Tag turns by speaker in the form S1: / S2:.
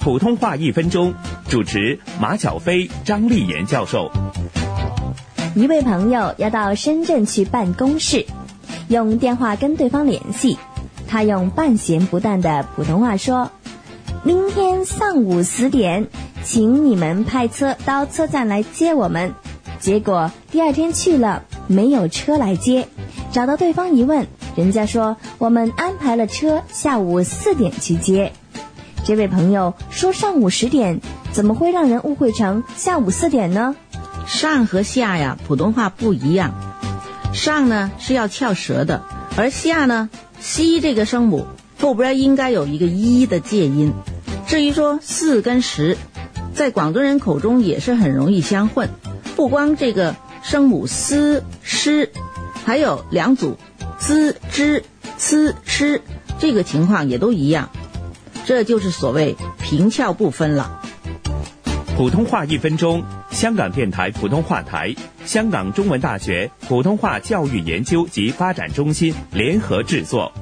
S1: 普通话一分钟，主持马小飞、张丽妍教授。
S2: 一位朋友要到深圳去办公室，用电话跟对方联系。他用半咸不淡的普通话说：“明天上午十点，请你们派车到车站来接我们。”结果第二天去了，没有车来接。找到对方一问，人家说我们安排了车下午四点去接。这位朋友说上午十点，怎么会让人误会成下午四点呢？
S3: 上和下呀，普通话不一样。上呢是要翘舌的，而下呢。西这个声母后边应该有一个一的介音。至于说四跟十，在广东人口中也是很容易相混。不光这个声母 ss 还有两组 z、z、c、sh，这个情况也都一样。这就是所谓平翘不分了。
S1: 普通话一分钟，香港电台普通话台、香港中文大学普通话教育研究及发展中心联合制作。